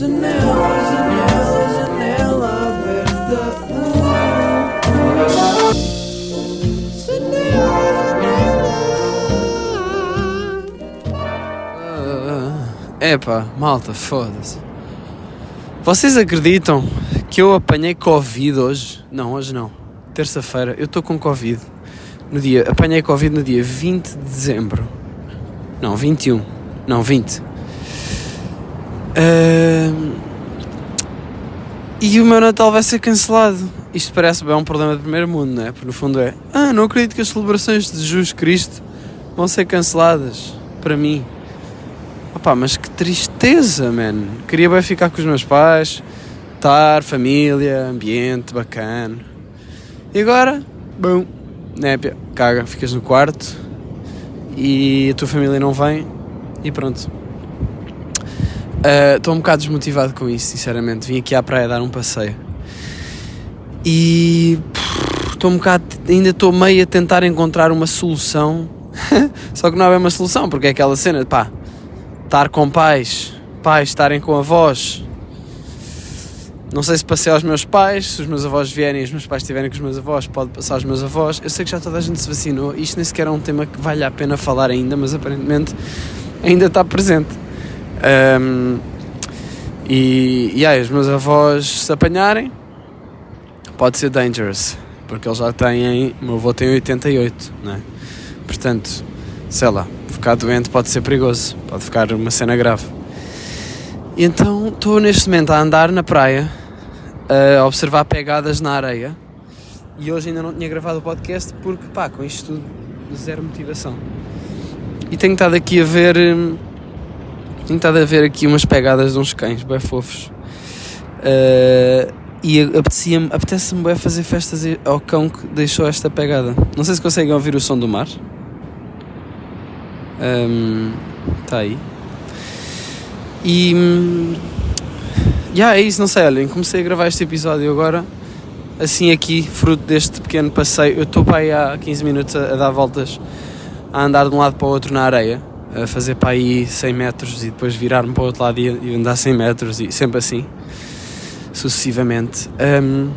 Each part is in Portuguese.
Janela, janela, janela aberta. Epá, malta, foda-se. Vocês acreditam que eu apanhei Covid hoje? Não, hoje não. Terça-feira, eu estou com Covid. No dia, apanhei Covid no dia 20 de dezembro. Não, 21. Não, 20. Ahm, E o meu Natal vai ser cancelado. Isto parece bem um problema de primeiro mundo, não é? Porque no fundo é. Ah, não acredito que as celebrações de Jesus Cristo vão ser canceladas. Para mim. Opá, mas que tristeza, man. Queria bem ficar com os meus pais, estar, família, ambiente bacana. E agora, bum, népia, caga, ficas no quarto e a tua família não vem e pronto. Ah, Estou um bocado desmotivado com isso, sinceramente. Vim aqui à praia dar um passeio e estou um bocado, ainda estou meio a tentar encontrar uma solução. Só que não é uma solução, porque é aquela cena de pá, estar com pais, pais estarem com avós. Não sei se passei aos meus pais, se os meus avós vierem e os meus pais estiverem com os meus avós, pode passar aos meus avós. Eu sei que já toda a gente se vacinou, isto nem sequer é um tema que vale a pena falar ainda, mas aparentemente ainda está presente. Ahm, e, e aí, os meus avós se apanharem, pode ser dangerous, porque eles já têm, o meu avô tem 88, não é? Portanto, sei lá, ficar doente pode ser perigoso, pode ficar uma cena grave. E então estou neste momento a andar na praia, a observar pegadas na areia, e hoje ainda não tinha gravado o podcast porque, pá, com isto tudo, zero motivação. E tenho estado aqui a ver. Tenho estado a ver aqui umas pegadas de uns cães bem fofos. Uh, e apetecia-me- apetece-me bem fazer festas ao cão que deixou esta pegada. Não sei se conseguem ouvir o som do mar. Está aí. E. Já é isso, não sei. Olhem, comecei a gravar este episódio agora. Assim, aqui, fruto deste pequeno passeio. Eu estou para aí há 15 minutos a, a dar voltas, a andar de um lado para o outro na areia, a fazer para aí 100 metros e depois virar-me para o outro lado e, andar 100 metros e sempre assim, sucessivamente. Hum,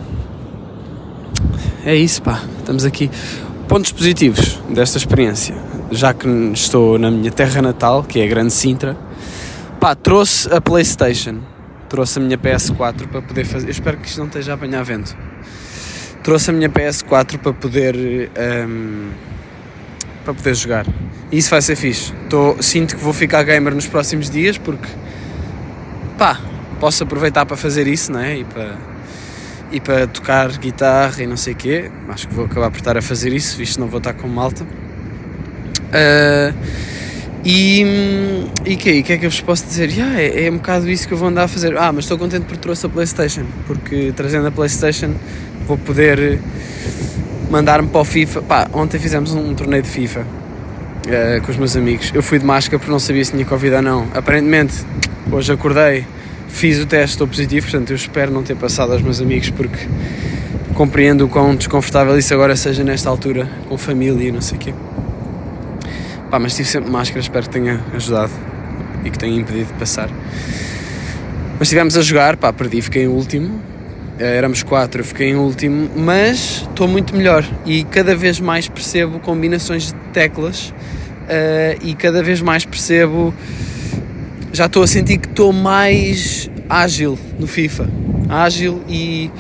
é isso, pá. Estamos aqui. Pontos positivos desta experiência. Já que estou na minha terra natal, que é a Grande Sintra, pá, trouxe a PlayStation. Trouxe a minha PS4 para poder fazer. Eu espero que isto não esteja a apanhar vento. Trouxe a minha PS4 para poder. hum, para poder jogar. E isso vai ser fixe. Tô, sinto que vou ficar gamer nos próximos dias porque. pá, posso aproveitar para fazer isso, não é? E para e para tocar guitarra e não sei o quê. Acho que vou acabar por estar a fazer isso, visto que não vou estar com malta. Ah, e e que, o que é que eu vos posso dizer? Yeah, é, é um bocado isso que eu vou andar a fazer. Ah, mas estou contente porque trouxe a Playstation, porque trazendo a Playstation vou poder mandar-me para o FIFA. Pá, ontem fizemos um, torneio de FIFA ah, com os meus amigos. Eu fui de máscara porque não sabia se tinha Covid ou não. Aparentemente, hoje acordei, fiz o teste, estou positivo, portanto eu espero não ter passado aos meus amigos porque compreendo o quão desconfortável isso agora seja nesta altura, com família e não sei o quê. Pá, mas tive sempre máscara, espero que tenha ajudado e que tenha impedido de passar. Mas estivemos a jogar, pá, perdi, fiquei em último. Eh, Éramos quatro, eu fiquei em último, mas estou muito melhor e cada vez mais percebo combinações de teclas eh, e cada vez mais percebo. Já estou a sentir que estou mais ágil no FIFA. Ágil e,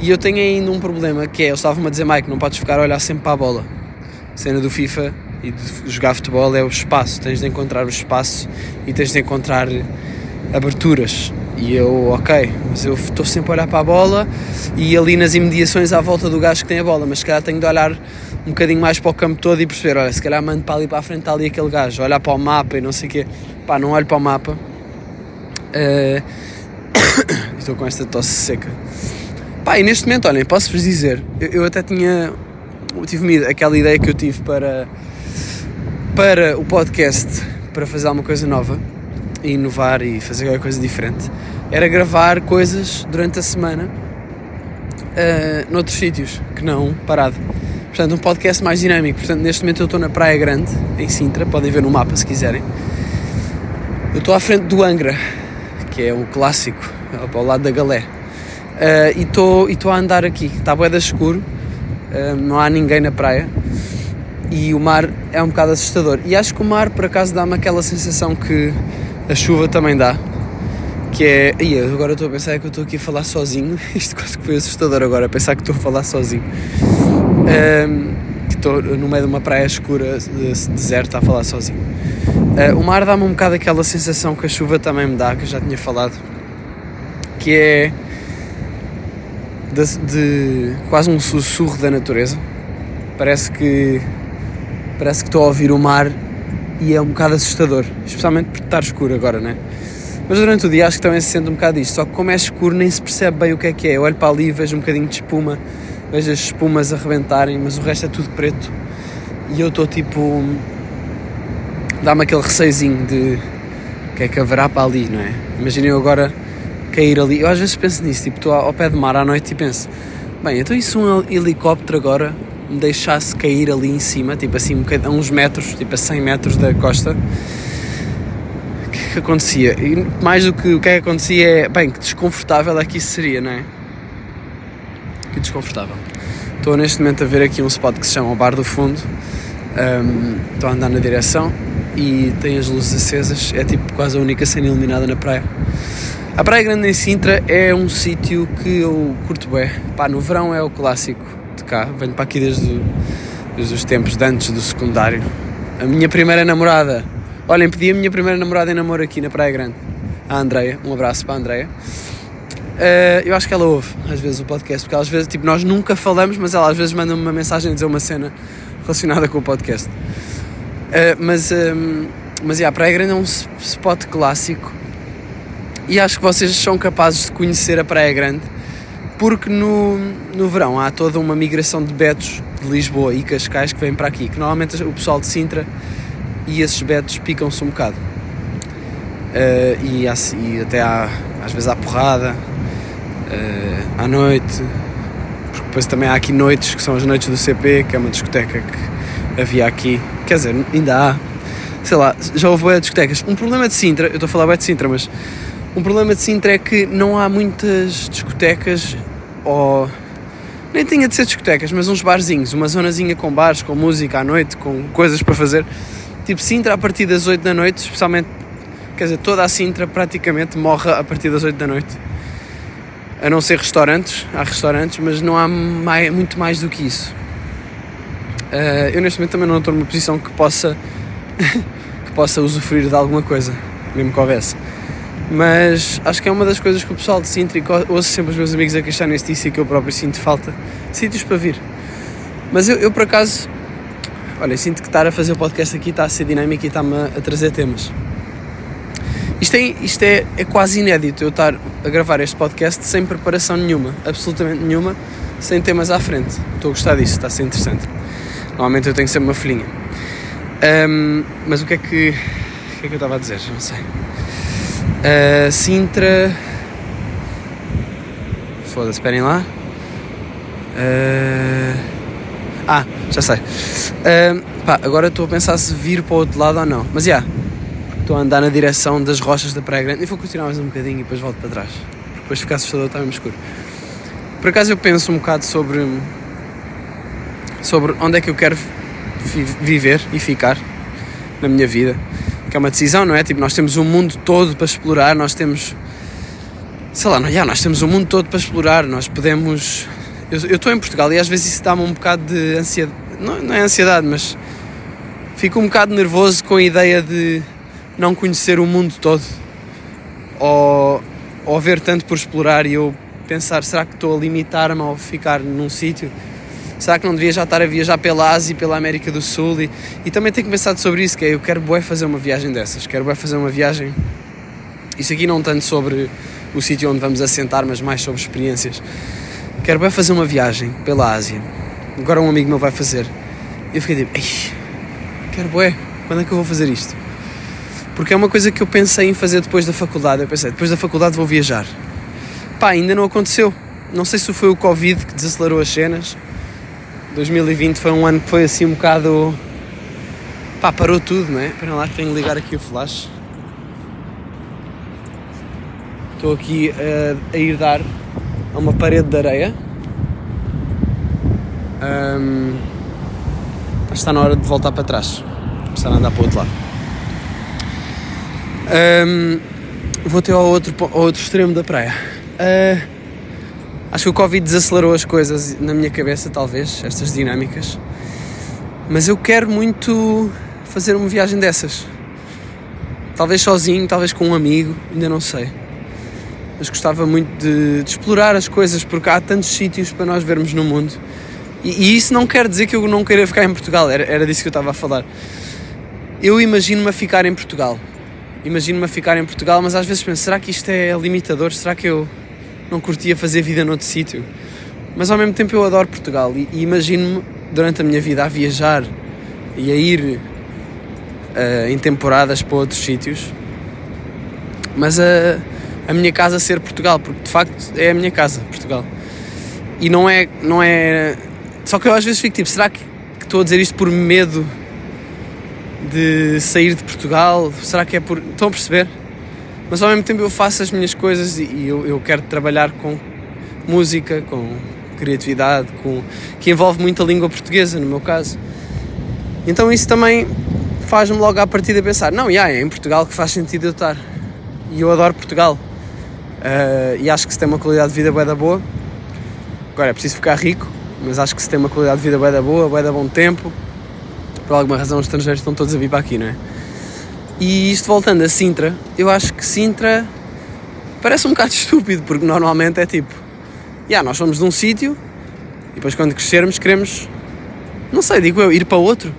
e eu tenho ainda um problema que é, eles estavam-me a dizer, Mike, não podes ficar a olhar sempre para a bola. A cena do FIFA e de jogar futebol é o espaço, tens de encontrar o espaço e tens de encontrar aberturas. E eu, ok, mas eu estou sempre a olhar para a bola e ali nas imediações à volta do gajo que tem a bola, mas se calhar tenho de olhar um bocadinho mais para o campo todo e perceber, olha, se calhar mando para ali para a frente, está ali aquele gajo, olhar para o mapa e não sei o quê. Pá, não olho para o mapa. Eh, Estou com esta tosse seca. Pá, e neste momento, olhem, posso-vos dizer, eu, eu até tinha, eu tive aquela ideia que eu tive para, para o podcast, para fazer alguma coisa nova, e inovar e fazer alguma coisa diferente, era gravar coisas durante a semana eh, noutros sítios, que não parado. Portanto, um podcast mais dinâmico. Portanto, neste momento eu estou na Praia Grande, em Sintra, podem ver no mapa se quiserem. Eu estou à frente do Angra, que é um clássico, ao lado da galé. Uh, e estou a andar aqui, está bué da escuro, uh, não há ninguém na praia e o mar é um bocado assustador. E acho que o mar, por acaso, dá-me aquela sensação que a chuva também dá, que é. Ih, agora estou a pensar que eu estou aqui a falar sozinho. Isto quase que foi assustador agora, pensar que estou a falar sozinho. Um, que estou no meio de uma praia escura, deserta, a falar sozinho. Uh, o mar dá-me um bocado aquela sensação que a chuva também me dá, que eu já tinha falado, que é de, de quase um sussurro da natureza. Parece que parece que estou a ouvir o mar e é um bocado assustador, especialmente por estar escuro agora, né? Mas durante o dia acho que também se sente um bocado isto, só que como é escuro nem se percebe bem o que é que é. Eu olho para ali e vejo um bocadinho de espuma, vejo as espumas a rebentarem, mas o resto é tudo preto. E eu estou tipo. dá-me aquele receiozinho de o que é que haverá para ali, não é? Imaginem eu agora cair ali. Eu às vezes penso nisso, tipo, estou ao pé de mar à noite e penso, bem, então isso um helicóptero agora me deixasse cair ali em cima, tipo assim, a uns metros, tipo a 100 metros da costa, o que é que acontecia? E mais do que o que é que acontecia é, bem, que desconfortável é que isso seria, não é? Que desconfortável. Estou neste momento a ver aqui um spot que se chama o Bar do Fundo, um, estou a andar na direção e tem as luzes acesas, é tipo quase a única cena iluminada na praia. A Praia Grande em Sintra é um sítio que eu curto bem. Pá, no verão é o clássico cá. Venho para aqui desde, desde os tempos de antes do secundário. A minha primeira namorada. Olhem, pedi a minha primeira namorada em namoro aqui na Praia Grande. A Andreia. Um abraço para a Andreia. Uh, eu acho que ela ouve às vezes o podcast, porque às vezes, tipo, nós nunca falamos, mas ela às vezes manda-me uma mensagem a dizer uma cena relacionada com o podcast. Uh, mas, um, ehm, mas yeah, a Praia Grande é um spot clássico e acho que vocês são capazes de conhecer a Praia Grande porque no, no verão há toda uma migração de betos de Lisboa e Cascais que vêm para aqui, que normalmente o pessoal de Sintra e esses betos picam-se um bocado. Uh, e, há, e, até há, às vezes há porrada uh, à noite, porque depois também há aqui noites que são as noites do CP, que é uma discoteca que havia aqui, quer dizer, ainda há, sei lá, já houve discotecas. Um problema de Sintra, eu estou a falar bem de Sintra, mas um problema de Sintra é que não há muitas discotecas ou nem tinha de ser discotecas, mas uns barzinhos, uma zonazinha com bares, com música à noite, com coisas para fazer. Tipo Sintra a partir das 8 da noite, especialmente, quer dizer, toda a Sintra praticamente morre a partir das 8 da noite. A não ser restaurantes, há restaurantes, mas não há mais, muito mais do que isso. Uh, eu neste momento também não estou numa posição que possa que possa usufruir de alguma coisa, mesmo que houvesse. Mas acho que é uma das coisas que o pessoal de Sintra, ouço sempre os meus amigos a queixar neste isso e que eu próprio sinto falta, sítios para vir. Mas eu, eu por acaso, olha, sinto que estar a fazer o podcast aqui está a ser dinâmico e está-me a, trazer temas. Isto, é, isto é, é quase inédito eu estar a gravar este podcast sem preparação nenhuma, absolutamente nenhuma, sem temas à frente. Estou a gostar disso, está a ser interessante. Normalmente eu tenho sempre uma folhinha. Um, mas o que é que, o que é que eu estava a dizer? Não sei. Uh, Sintra. Foda-se, esperem lá. Uh... Ah, já sei. Uh, pá, agora estou a pensar se vir para o outro lado ou não. Mas já. Yeah, estou a andar na direção das rochas da Praia Grande. E vou continuar mais um bocadinho e depois volto para trás. Depois ficar assustador, está mesmo escuro. Por acaso eu penso um bocado sobre. sobre onde é que eu quero viver e ficar na minha vida que é uma decisão, não é? Tipo, nós temos um mundo todo para explorar, nós temos, sei lá, não, yeah, nós temos um mundo todo para explorar, nós podemos. Eu estou em Portugal e às vezes isso dá-me um bocado de ansiedade, não, não é ansiedade, mas fico um bocado nervoso com a ideia de não conhecer o mundo todo ou, ou haver tanto por explorar e eu pensar, será que estou a limitar-me ao ficar num sítio? Será que não devia já estar a viajar pela Ásia e pela América do Sul? E, e também tenho pensado sobre isso, que é, eu quero bué fazer uma viagem dessas, quero bué fazer uma viagem, isso aqui não tanto sobre o sítio onde vamos assentar, mas mais sobre experiências. Quero bué fazer uma viagem pela Ásia. Agora um amigo meu vai fazer. Eu fiquei tipo, Ei, quero bué, quando é que eu vou fazer isto? Porque é uma coisa que eu pensei em fazer depois da faculdade. Eu pensei, depois da faculdade vou viajar. Pá, ainda não aconteceu. Não sei se foi o Covid que desacelerou as cenas 2020 foi um ano que foi assim um bocado. pá, parou tudo, não é? Espera lá tenho que ligar aqui o flash. Estou aqui a, a ir dar a uma parede de areia. Mas está na hora de voltar para trás. Começar a andar para o outro lado. Ahm, vou até ao outro, ao outro extremo da praia. Ah, acho que o Covid desacelerou as coisas na minha cabeça, talvez, estas dinâmicas. Mas eu quero muito fazer uma viagem dessas. Talvez sozinho, talvez com um amigo, ainda não sei. Mas gostava muito de, de explorar as coisas porque há tantos sítios para nós vermos no mundo. E, e isso não quer dizer que eu não queira ficar em Portugal, era, era disso que eu estava a falar. Eu imagino-me a ficar em Portugal. Imagino-me a ficar em Portugal, mas às vezes penso: será que isto é limitador? Será que eu não curtia fazer vida noutro sítio? Mas ao mesmo tempo eu adoro Portugal e, e imagino-me durante a minha vida a viajar e a ir eh, em temporadas para outros sítios, mas a, a minha casa ser Portugal, porque de facto é a minha casa, Portugal. E não é, não é. Só que eu às vezes fico tipo, será que, que estou a dizer isto por medo de sair de Portugal? Será que é por. Estão a perceber? Mas ao mesmo tempo eu faço as minhas coisas e, eu, eu quero trabalhar com música, com criatividade, com, que envolve muito a língua portuguesa, no meu caso. Então isso também faz-me logo à partida pensar, não, yeah, é em Portugal que faz sentido eu estar. E eu adoro Portugal. Ah, e acho que se tem uma qualidade de vida bué da boa. Agora é preciso ficar rico, mas acho que se tem uma qualidade de vida bué da boa, bué da bom tempo. Por alguma razão os estrangeiros estão todos a vir para aqui, não é? E isto voltando a Sintra, eu acho que Sintra parece um bocado estúpido, porque normalmente é tipo, yeah, nós somos de um sítio e depois quando crescermos queremos, não sei, digo eu, ir para outro.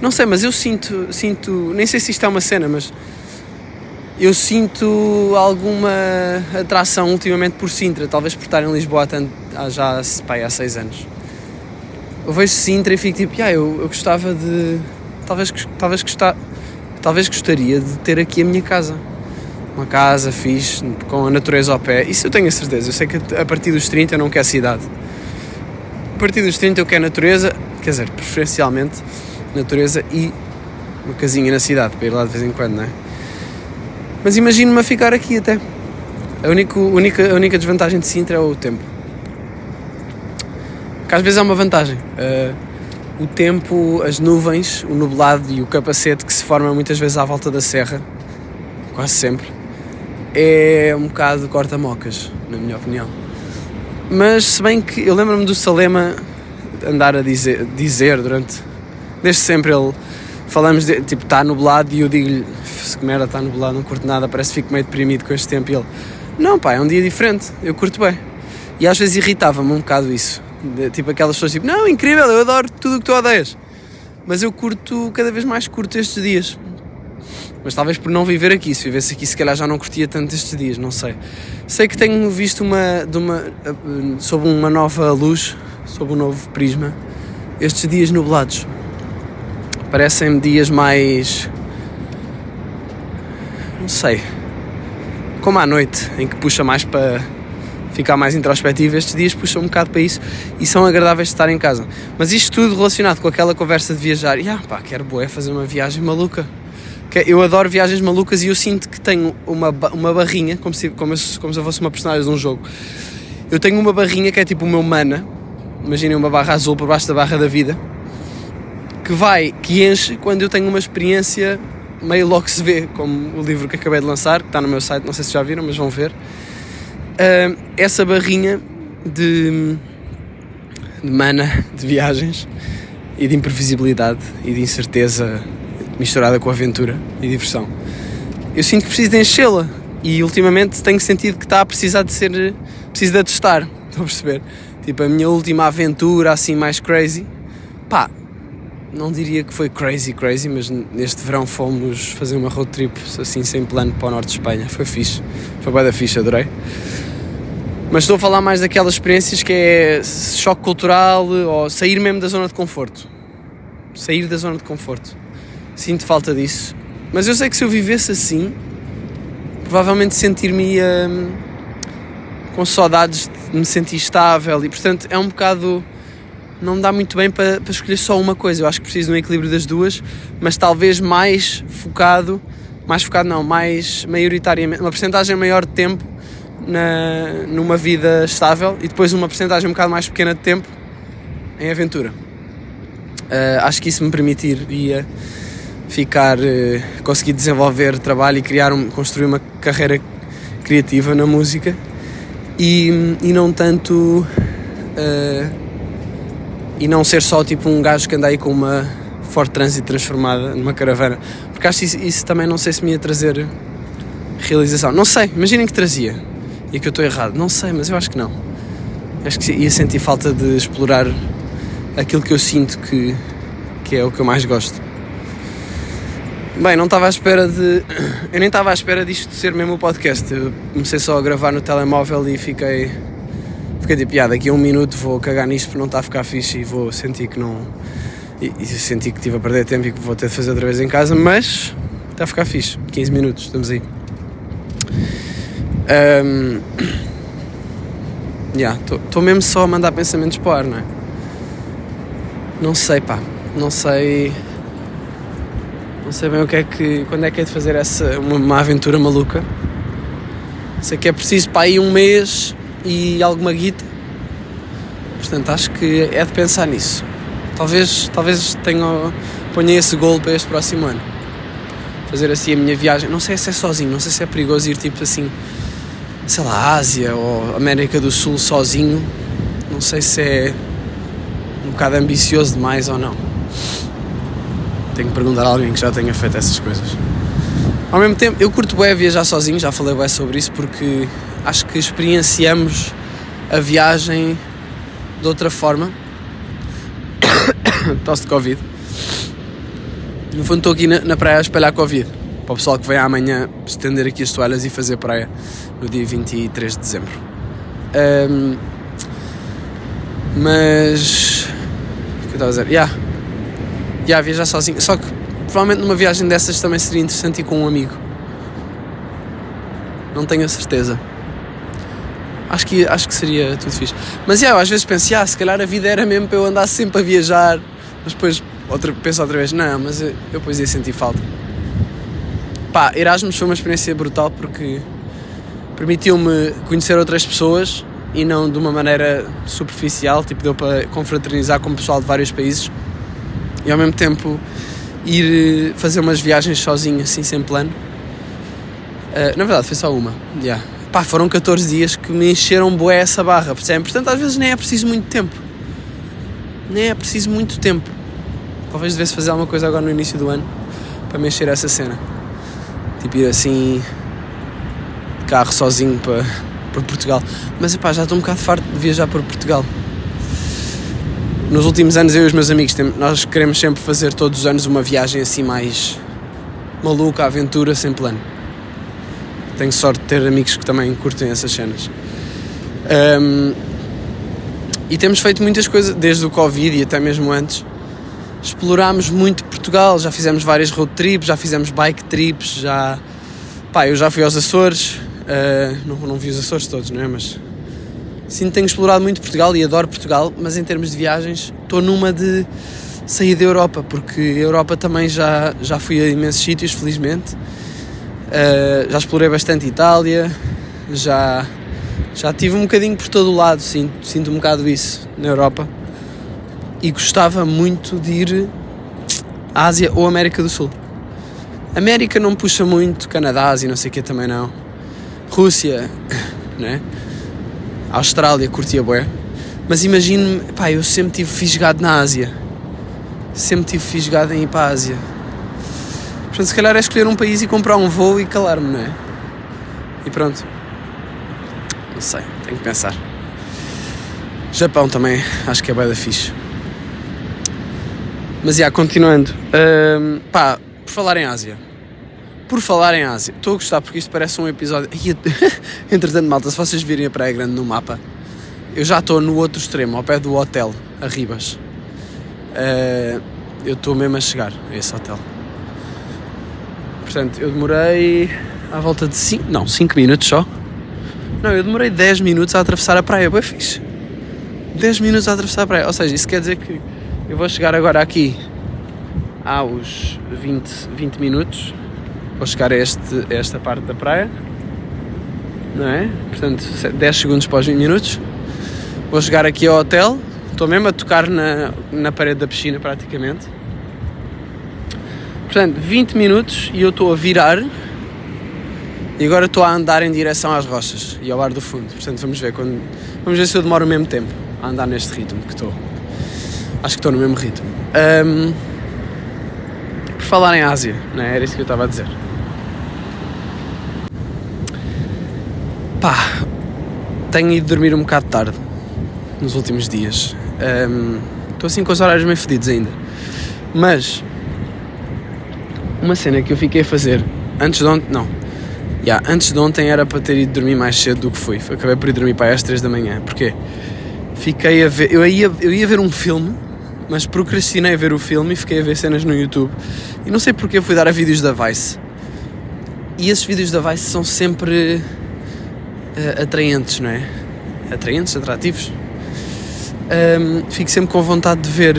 Não sei, mas eu sinto, sinto, nem sei se isto é uma cena, mas eu sinto alguma atração ultimamente por Sintra, talvez por estar em Lisboa tanto, há já pá, há seis anos. Eu vejo Sintra e fico tipo, yeah, eu, eu gostava de. Talvez, talvez, gostar, talvez gostaria de ter aqui a minha casa. Uma casa fixe, com a natureza ao pé. Isso eu tenho a certeza. Eu sei que a partir dos 30 eu não quero cidade. A partir dos 30 eu quero natureza, quer dizer, preferencialmente natureza e uma casinha na cidade para ir lá de vez em quando, não é? Mas imagino-me a ficar aqui até. A única, única, a única desvantagem de Sintra é o tempo. Que às vezes é uma vantagem. Uh, o tempo, as nuvens, o nublado e o capacete que se forma muitas vezes à volta da serra, quase sempre, é um bocado corta-mocas, na minha opinião. Mas se bem que eu lembro-me do Salema andar a dizer, dizer durante. Desde sempre ele. Falamos de. Tipo, está nublado e eu digo-lhe: se que merda, está nublado, não curto nada, parece que fico meio deprimido com este tempo. E ele: Não, pá, é um dia diferente, eu curto bem. E às vezes irritava-me um bocado isso. Tipo, aquelas pessoas tipo: Não, incrível, eu adoro tudo o que tu odeias. Mas eu curto, cada vez mais curto estes dias. Mas talvez por não viver aqui, se vivesse aqui, se calhar já não curtia tanto estes dias, não sei. Sei que tenho visto uma, de uma, eh, sob uma nova luz, sob um novo prisma, estes dias nublados. Parecem-me dias mais. Não sei. Como à noite, em que puxa mais para ficar mais introspectivo, estes dias puxam um bocado para isso e são agradáveis de estar em casa. Mas isto tudo relacionado com aquela conversa de viajar, e ah, pá, quero boé fazer uma viagem maluca. Eu adoro viagens malucas e eu sinto que tenho uma, uma barrinha, como se, como, se, como se eu fosse uma personagem de um jogo. Eu tenho uma barrinha que é tipo o meu mana, imaginem uma barra azul por baixo da barra da vida, que vai, que enche quando eu tenho uma experiência meio logo se vê, como o livro que acabei de lançar, que está no meu site, não sei se já viram, mas vão ver. Ah, essa barrinha de, de mana, de viagens e de imprevisibilidade e de incerteza misturada com aventura e diversão. Eu sinto que preciso de enchê-la e ultimamente tenho sentido que está a precisar de ser. preciso de a testar. Estão a perceber? Tipo, a minha última aventura assim mais crazy, pá, não diria que foi crazy, crazy, mas neste verão fomos fazer uma road trip assim sem plano para o norte de Espanha. Foi fixe, foi bem da fixe, adorei. Mas estou a falar mais daquelas experiências que é choque cultural ou sair mesmo da zona de conforto. Sair da zona de conforto. Sinto falta disso. Mas eu sei que se eu vivesse assim, provavelmente sentir-me hum, com saudades de me sentir estável e portanto é um bocado. Não dá muito bem para, para escolher só uma coisa. Eu acho que preciso de um equilíbrio das duas, mas talvez mais focado mais focado não, mais maioritariamente, uma porcentagem maior de tempo na, numa vida estável e depois uma porcentagem um bocado mais pequena de tempo em aventura. Uh, acho que isso me permitiria ficar, uh, conseguir desenvolver trabalho e criar um, construir uma carreira criativa na música e, e não tanto uh, e não ser só tipo um gajo que anda aí com uma Ford Transit transformada numa caravana. Porque acho que isso, isso também não sei se me ia trazer realização. Não sei, imaginem que trazia e que eu estou errado, não sei, mas eu acho que não acho que ia sentir falta de explorar aquilo que eu sinto que, que é o que eu mais gosto. Bem, não estava à espera de. Eu nem estava à espera disto ser mesmo o podcast. Eu comecei só a gravar no telemóvel e fiquei. Fiquei de piada. Daqui a um minuto vou cagar nisto porque não está a ficar fixe e vou sentir que não. E, e senti que estive a perder tempo e que vou ter de fazer outra vez em casa, mas está a ficar fixe. 15 minutos, estamos aí. Um, Estou mesmo só a mandar pensamentos para o ar, não é? Não sei, pá. Não sei. Não sei bem o que é que. Quando é que é de fazer essa. Uma, uma aventura maluca. Sei que é preciso para aí um mês e alguma guita. Portanto, acho que é de pensar nisso. Talvez, talvez tenha, ponha esse gol para este próximo ano. Fazer assim a minha viagem. Não sei se é sozinho, não sei se é perigoso ir tipo assim, sei lá, Ásia ou América do Sul sozinho. Não sei se é um bocado ambicioso demais ou não. Tenho que perguntar a alguém que já tenha feito essas coisas. Ao mesmo tempo, eu curto bem viajar sozinho, já falei bem sobre isso, porque acho que experienciamos a viagem de outra forma. Tosse de Covid. No fundo, estou aqui na, na praia a espalhar Covid. Para o pessoal que vem amanhã estender aqui as toalhas e fazer praia no dia 23 de dezembro. Um, mas estava a dizer? Yeah. Yeah, viajar sozinho. Só que provavelmente numa viagem dessas também seria interessante ir com um amigo. Não tenho a certeza. Acho que, acho que seria tudo fixe. Mas yeah, eu às vezes penso, yeah, se calhar a vida era mesmo para eu andar sempre a viajar. Mas depois outra, penso outra vez, não, mas eu, eu depois ia sentir falta. Pá, Erasmus foi uma experiência brutal porque permitiu-me conhecer outras pessoas e não de uma maneira superficial, tipo deu para confraternizar com o pessoal de vários países e ao mesmo tempo ir eh, fazer umas viagens sozinho, assim, sem plano. Uh, na verdade, foi só uma. Yeah. Pá, foram 14 dias que me encheram boé essa barra, percebem? Portanto, às vezes nem é preciso muito tempo. Nem é preciso muito tempo. Talvez devesse fazer alguma coisa agora no início do ano para me encher essa cena. Tipo, ir assim, de carro sozinho para por Portugal. Mas epá, já estou um bocado farto de viajar por Portugal. Nos últimos anos eu e os meus amigos nós queremos sempre fazer todos os anos uma viagem assim mais maluca, aventura, sem plano. Tenho sorte de ter amigos que também curtem essas cenas. Um, e temos feito muitas coisas desde o Covid e até mesmo antes. Explorámos muito Portugal, já fizemos várias road trips, já fizemos bike trips, já. Pá, eu já fui aos Açores, Uh, não, não vi os Açores todos, não é? Mas sim, tenho explorado muito Portugal e adoro Portugal, mas em termos de viagens estou numa de sair da Europa, porque a Europa também já, já fui a imensos sítios, felizmente. Uh, já explorei bastante Itália, já, já tive um bocadinho por todo o lado, sinto, sinto um bocado isso na Europa. E gostava muito de ir à Ásia ou América do Sul. América não puxa muito, Canadá, Ásia, não sei o que também não. Rússia, né? Austrália, curtia bué. Mas imagino-me, pá, eu sempre tive fisgado na Ásia. Sempre tive fisgado em ir para a Ásia. Portanto, se calhar é escolher um país e comprar um voo e calar-me, não é? E pronto. Não sei, tenho que pensar. Japão também, acho que é bem da fixe. Mas, já, continuando. Um, pá, por falar em Ásia. Por falar em Ásia, estou a gostar porque isto parece um episódio. Entretanto, malta, se vocês virem a Praia Grande no mapa, eu já estou no outro extremo, ao pé do hotel, a Ribas. Uh, eu estou mesmo a chegar a esse hotel. Portanto, eu demorei à volta de 5. Não, 5 minutos só. Não, eu demorei 10 minutos a atravessar a praia, bem fixe. 10 minutos a atravessar a praia. Ou seja, isso quer dizer que eu vou chegar agora aqui aos 20, 20 minutos Vou chegar a, este, a esta parte da praia, não é? Portanto, 10 segundos para os 20 minutos. Vou chegar aqui ao hotel, estou mesmo a tocar na, na parede da piscina praticamente. Portanto, 20 minutos e eu estou a virar e agora estou a andar em direção às rochas e ao ar do fundo. Portanto, vamos ver quando. Vamos ver se eu demoro o mesmo tempo a andar neste ritmo que estou. Acho que estou no mesmo ritmo. Ahm, por falar em Ásia, não é? Era isso que eu estava a dizer. Pá, tenho ido dormir um bocado tarde nos últimos dias. Estou assim com os horários meio fedidos ainda. Mas uma cena que eu fiquei a fazer antes de ontem, não. Yeah, antes de ontem era para ter ido dormir mais cedo do que fui. Acabei por ir dormir para aí às 3 da manhã. Porquê? Fiquei a ver. Eu ia, eu ia ver um filme, mas procrastinei ver o filme e fiquei a ver cenas no YouTube. E não sei porque fui dar a vídeos da Vice. E esses vídeos da Vice são sempre eh, atraentes, não é? Atraentes, atrativos. Ahm, fico sempre com vontade de ver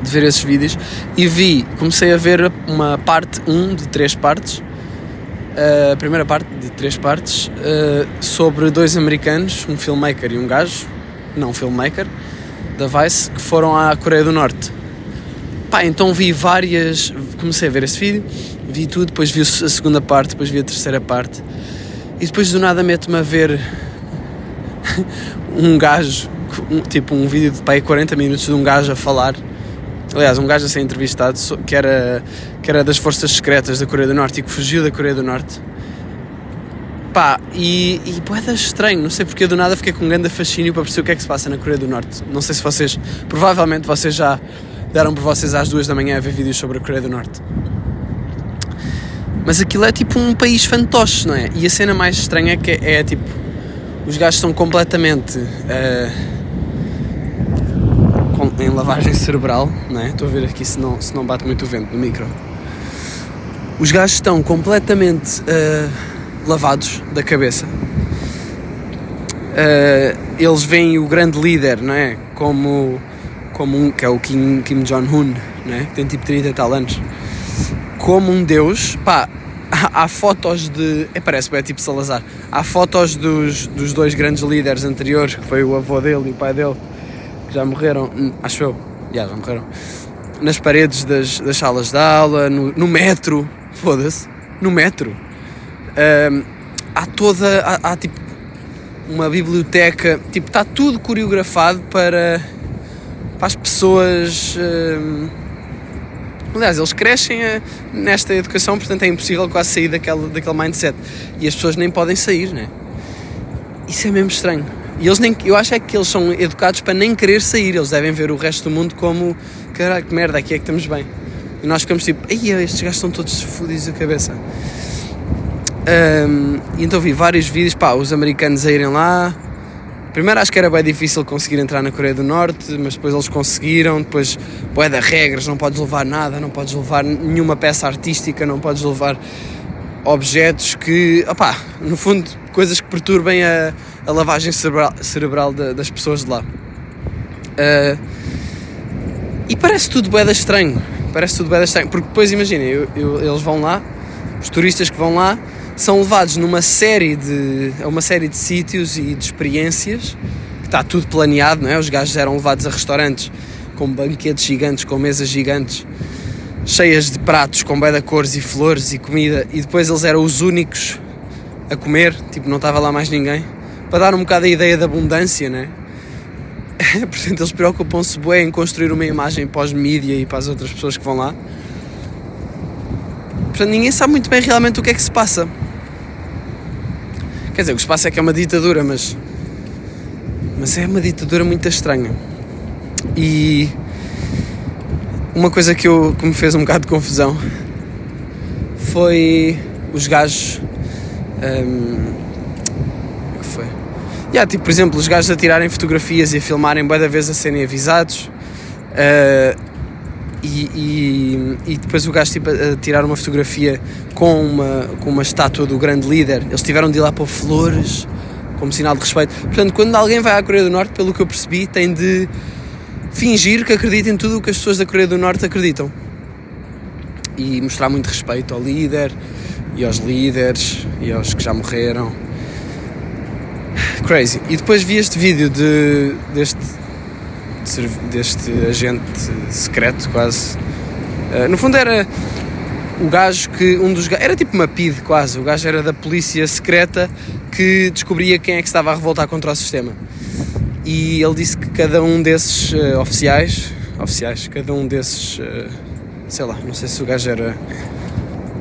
de ver esses vídeos e vi, comecei a ver uma parte 1 de três partes a primeira parte de três partes eh, sobre dois americanos, um filmmaker e um gajo, não um filmmaker, da Vice, que foram à Coreia do Norte. Pá, então vi várias, comecei a ver esse vídeo, vi tudo, depois vi a segunda parte, depois vi a terceira parte e depois do nada meto-me a ver um gajo, tipo um vídeo de pá, aí 40 minutos de um gajo a falar aliás, um gajo a ser entrevistado que era, que era das forças secretas da Coreia do Norte e que fugiu da Coreia do Norte. Pá, e, e boeda estranho, não sei porque do nada fiquei com um grande fascínio para perceber o que é que se passa na Coreia do Norte. Não sei se vocês, provavelmente vocês já deram por vocês às duas da manhã a ver vídeos sobre a Coreia do Norte. Mas aquilo é tipo um país fantoche, não é? E a cena mais estranha é que é, é, tipo, os gajos são completamente eh, com- em lavagem cerebral, não é? Estou a ver aqui se não, se não bate muito o vento no micro. Os gajos estão completamente eh, lavados da cabeça. Eh, eles veem o grande líder, não é? Como, como um, que é o Kim, Kim Jong-un, não é? Tem tipo 30 e tal anos. Como um deus, pá, há, há fotos de. É, parece bem tipo Salazar. Há fotos dos, dos dois grandes líderes anteriores, que foi o avô dele e o pai dele, que já morreram, hum, acho eu, já, já morreram, nas paredes das, das salas de aula, no, no metro, foda-se, no metro. Há toda, há, há, tipo uma biblioteca, tipo, está tudo coreografado para, para as pessoas. ahm, aliás, eles crescem eh, nesta educação, portanto é impossível quase sair daquele, daquele mindset. E as pessoas nem podem sair, né? Isso é mesmo estranho. E eles nem, eu acho é que eles são educados para nem querer sair, eles devem ver o resto do mundo como caralho, que merda, aqui é que estamos bem. E nós ficamos tipo, estes gajos estão todos fodidos da cabeça. E então vi vários vídeos, pá, os americanos a irem lá. Primeiro acho que era bem difícil conseguir entrar na Coreia do Norte, mas depois eles conseguiram. Depois, bué da regras, não podes levar nada, não podes levar nenhuma peça artística, não podes levar objetos que, opá, no fundo, coisas que perturbem a, a lavagem cerebral, cerebral da- das pessoas de lá. Ah, e parece tudo bué da estranho, parece tudo bué da estranho, porque depois imaginem, eles vão lá, os turistas que vão lá, são levados numa série de, a uma série de sítios e de experiências, que está tudo planeado, não é? Os gajos eram levados a restaurantes com banquetes gigantes, com mesas gigantes, cheias de pratos com de cores e flores e comida, e depois eles eram os únicos a comer, tipo, não estava lá mais ninguém, para dar um bocado a ideia de abundância, né? Portanto, eles preocupam-se bué em construir uma imagem para os mídia e para as outras pessoas que vão lá. Portanto, ninguém sabe muito bem realmente o que é que se passa. Quer dizer, o passa é que é uma ditadura, mas. Mas é uma ditadura muito estranha. E. Uma coisa que, eu, que me fez um bocado de confusão foi os gajos. o que foi? Yeah, tipo, por exemplo, os gajos a tirarem fotografias e a filmarem bué da vez a serem avisados. ah, e, e, e depois o gajo tipo, a tirar uma fotografia com uma, com uma estátua do grande líder. Eles tiveram de ir lá pôr flores como sinal de respeito. Portanto, quando alguém vai à Coreia do Norte, pelo que eu percebi, tem de fingir que acredita em tudo o que as pessoas da Coreia do Norte acreditam. e mostrar muito respeito ao líder e aos líderes e aos que já morreram. Crazy. E depois vi este vídeo de, deste, deste agente secreto, quase. Uh, no fundo era o gajo que. Um dos Era tipo uma PID, quase. O gajo era da polícia secreta que descobria quem é que estava a revoltar contra o sistema. E ele disse que cada um desses uh, oficiais. Oficiais, cada um desses. Uh, sei lá, não sei se o gajo era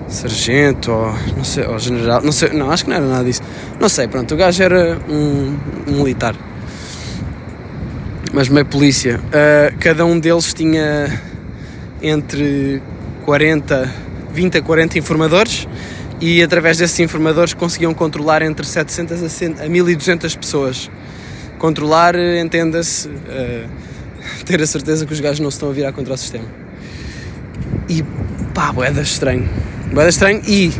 sargento ou não sei, ou general, não sei, não, acho que não era nada disso. Não sei, pronto, o gajo era um, um militar. Mas meio polícia. Uh, cada um deles tinha entre 40, 20 a 40 informadores e através desses informadores conseguiam controlar entre 700 a, 100, a 1200 pessoas. Controlar, entenda-se, uh, ter a certeza que os gajos não se estão a virar contra o sistema. E pá, boeda estranho Boeda estranho e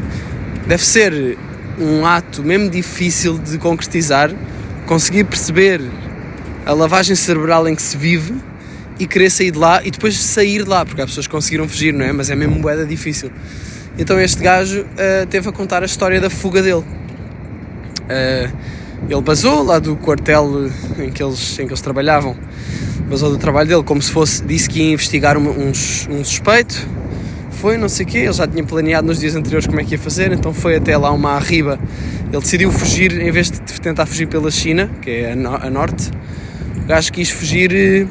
deve ser um ato mesmo difícil de concretizar, conseguir perceber a lavagem cerebral em que se vive e querer sair de lá e depois sair de lá, porque as pessoas conseguiram fugir, não é? Mas é mesmo boeda difícil. Então este gajo uh, teve a contar a história da fuga dele. Uh, ele basou lá do quartel em que eles, em que eles trabalhavam, basou do trabalho dele como se fosse, disse que ia investigar um, um, um suspeito, foi, não sei o quê, ele já tinha planeado nos dias anteriores como é que ia fazer, então foi até lá uma arriba. Ele decidiu fugir, em vez de tentar fugir pela China, que é a, no a norte, o gajo quis fugir eh,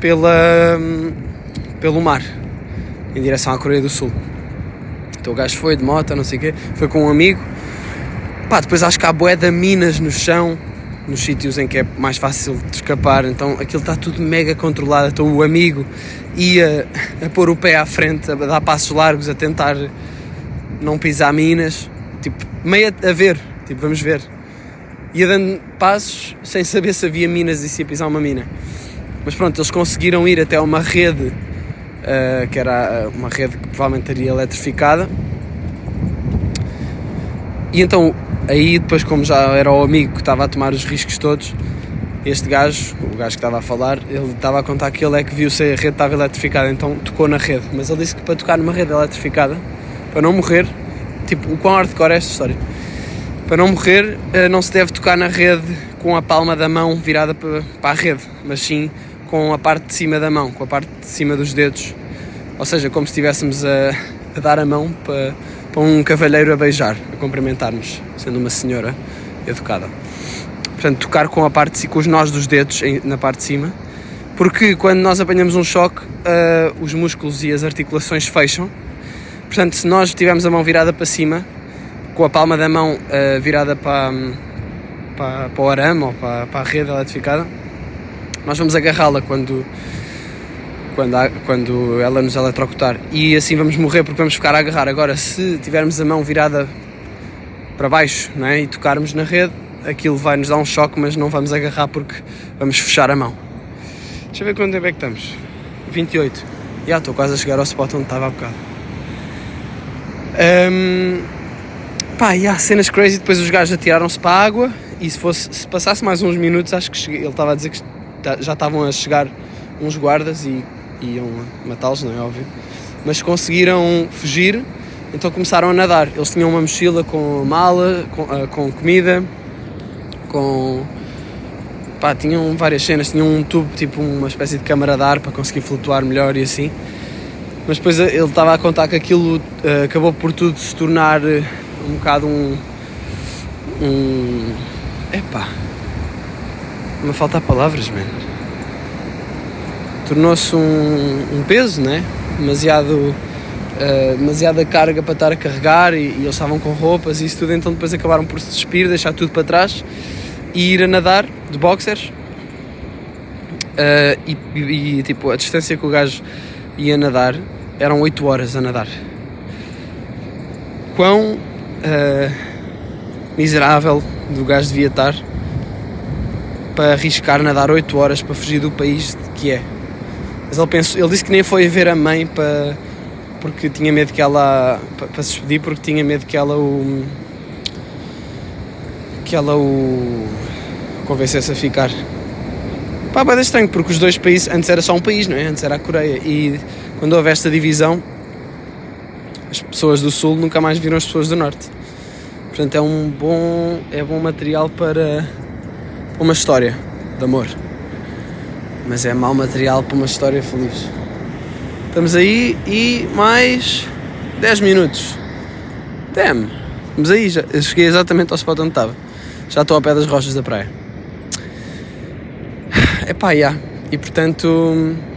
pela, hum, pelo mar, em direção à Coreia do Sul. Então o gajo foi de moto, não sei o quê, foi com um amigo. Pá, depois acho que há boé de minas no chão, nos sítios em que é mais fácil de escapar, então aquilo está tudo mega controlado. Então o amigo ia a pôr o pé à frente, a dar passos largos, a tentar não pisar minas, tipo, meio a ver, tipo, vamos ver. Ia dando passos sem saber se havia minas e se ia pisar uma mina. Mas pronto, eles conseguiram ir até uma rede, uh, que era uma rede que provavelmente estaria eletrificada. E então Aí depois, como já era o amigo que estava a tomar os riscos todos, este gajo, o gajo que estava a falar, ele estava a contar que ele é que viu se a rede estava eletrificada, então tocou na rede. Mas ele disse que para tocar numa rede eletrificada, para não morrer, tipo, o quão hardcore é esta história? Para não morrer, eh, não se deve tocar na rede com a palma da mão virada para, a rede, mas sim com a parte de cima da mão, com a parte de cima dos dedos. Ou seja, como se estivéssemos a, a dar a mão para para um cavalheiro a beijar, a cumprimentar-nos, sendo uma senhora educada. Portanto, tocar com a parte com os nós dos dedos na parte de cima, porque quando nós apanhamos um choque, uh, os músculos e as articulações fecham. Portanto, se nós tivermos a mão virada para cima, com a palma da mão uh, virada para, para, para, o arame ou para, para a rede eletrificada, nós vamos agarrá-la quando quando, quando ela nos eletrocutar e assim vamos morrer porque vamos ficar a agarrar. Agora, se tivermos a mão virada para baixo não é? e tocarmos na rede, aquilo vai nos dar um choque, mas não vamos agarrar porque vamos fechar a mão. Deixa eu ver quanto tempo é que estamos. 28. Já estou quase a chegar ao spot onde estava há bocado. Um, pá, e há cenas crazy. Depois os gajos atiraram-se para a água e se, fosse, se passasse mais uns minutos, acho que cheguei, ele estava a dizer que já estavam a chegar uns guardas e iam matá-los, não é óbvio, mas conseguiram fugir, então começaram a nadar. Eles tinham uma mochila com mala, com, uh, com comida, com. pá, tinham várias cenas, tinham um tubo, tipo uma espécie de câmara de ar para conseguir flutuar melhor e assim. Mas depois ele estava a contar que aquilo uh, acabou por tudo se tornar uh, um bocado um. um. epá. Não falta palavras, mano tornou-se um, um, peso, né? demasiado, uh, demasiada carga para estar a carregar e, e, eles estavam com roupas e isso tudo, então depois acabaram por se despir, deixar tudo para trás e ir a nadar de boxers. Uh, e, e, e, tipo, a distância que o gajo ia nadar eram 8 horas a nadar. Quão uh, miserável do gajo devia estar para arriscar nadar 8 horas para fugir do país que é. Mas ele, pensou, ele disse que nem foi ver a mãe para, porque tinha medo que ela. para, para se despedir, porque tinha medo que ela o. que ela o. convencesse a ficar. Pá, é estranho, porque os dois países. antes era só um país, não é? Antes era a Coreia. E quando houve esta divisão. As pessoas do Sul nunca mais viram as pessoas do Norte. Portanto, é um bom, é bom material para uma história de amor. Mas é mau material para uma história feliz. Estamos aí e mais 10 minutos. Damn! Estamos aí, já, cheguei exatamente ao spot onde estava. Já estou ao pé das rochas da praia. Epá, já. E portanto.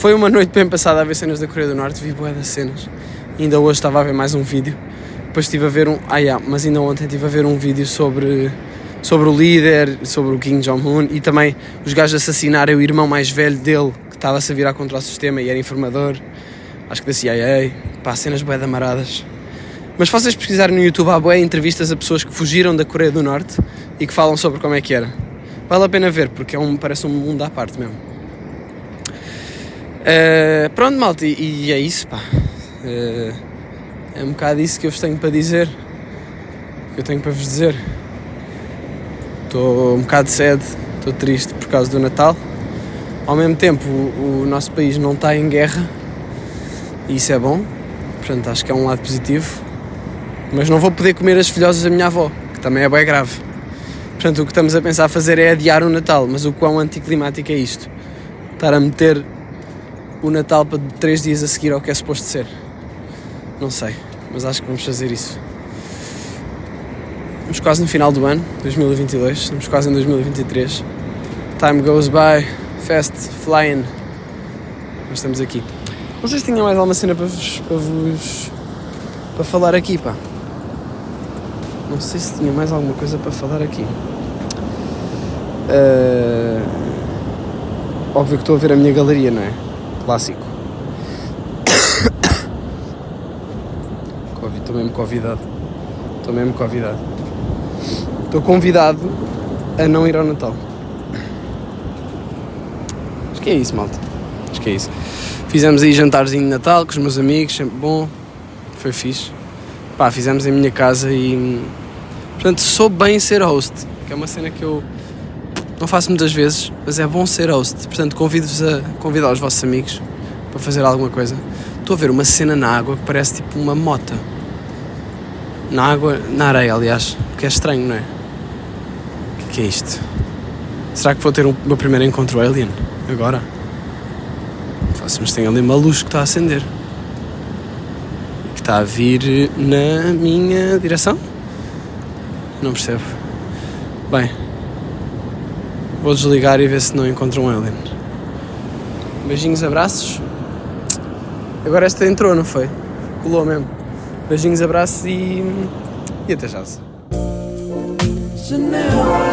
Foi uma noite bem passada a ver cenas da Coreia do Norte, vi boas cenas. Ainda hoje estava a ver mais um vídeo. Depois estive a ver um. Ah, yeah, mas ainda ontem estive a ver um vídeo sobre, sobre o líder, sobre o Kim Jong-un e também os gajos assassinaram o irmão mais velho dele, que estava-se a virar contra o sistema e era informador. Acho que da CIA. Pá, cenas de amaradas. Mas se vocês pesquisarem no YouTube, há bué entrevistas a pessoas que fugiram da Coreia do Norte e que falam sobre como é que era. Vale a pena ver, porque é um, parece um mundo à parte mesmo. Uh, pronto, malta, e, e, é isso, pá. Uh, é um bocado isso que eu vos tenho para dizer. Que eu tenho para vos dizer. Estou um bocado sede, estou triste por causa do Natal. Ao mesmo tempo, o, o nosso país não está em guerra e isso é bom. Portanto, acho que é um lado positivo. Mas não vou poder comer as filhosas da minha avó, que também é bem grave. Portanto, o que estamos a pensar fazer é adiar o Natal, mas o quão anticlimático é isto? Estar a meter o Natal para três dias a seguir ao que é suposto ser. Não sei, mas acho que vamos fazer isso. Estamos quase no final do ano, 2022, estamos quase em 2023. Time goes by, fast, flying. Mas estamos aqui. Não sei se tinha mais alguma cena para vos, para vos. para falar aqui, pá. Não sei se tinha mais alguma coisa para falar aqui. Uh... Óbvio que estou a ver a minha galeria, não é? Clássico. Estou mesmo convidado. Estou mesmo convidado. Estou convidado a não ir ao Natal. Acho que é isso, malta. Acho que é isso. Fizemos aí jantarzinho de Natal com os meus amigos, sempre bom. Foi fixe. Pá, fizemos em minha casa e. Portanto, sou bem ser host, que é uma cena que eu não faço muitas vezes, mas é bom ser host. Portanto, convido-vos a convidar os vossos amigos para fazer alguma coisa. Estou a ver uma cena na água que parece tipo uma mota. Na água, na areia, aliás. Que é estranho, não é? O que, que é isto? Será que vou ter o meu primeiro encontro alien? Agora? Mas tem ali uma luz que está a acender. Que está a vir na minha direção? Não percebo. Bem, vou desligar e ver se não encontro um alien. Beijinhos, abraços. Agora esta entrou, não foi? Colou mesmo. Beijinhos, abraços e. e até já. Janela.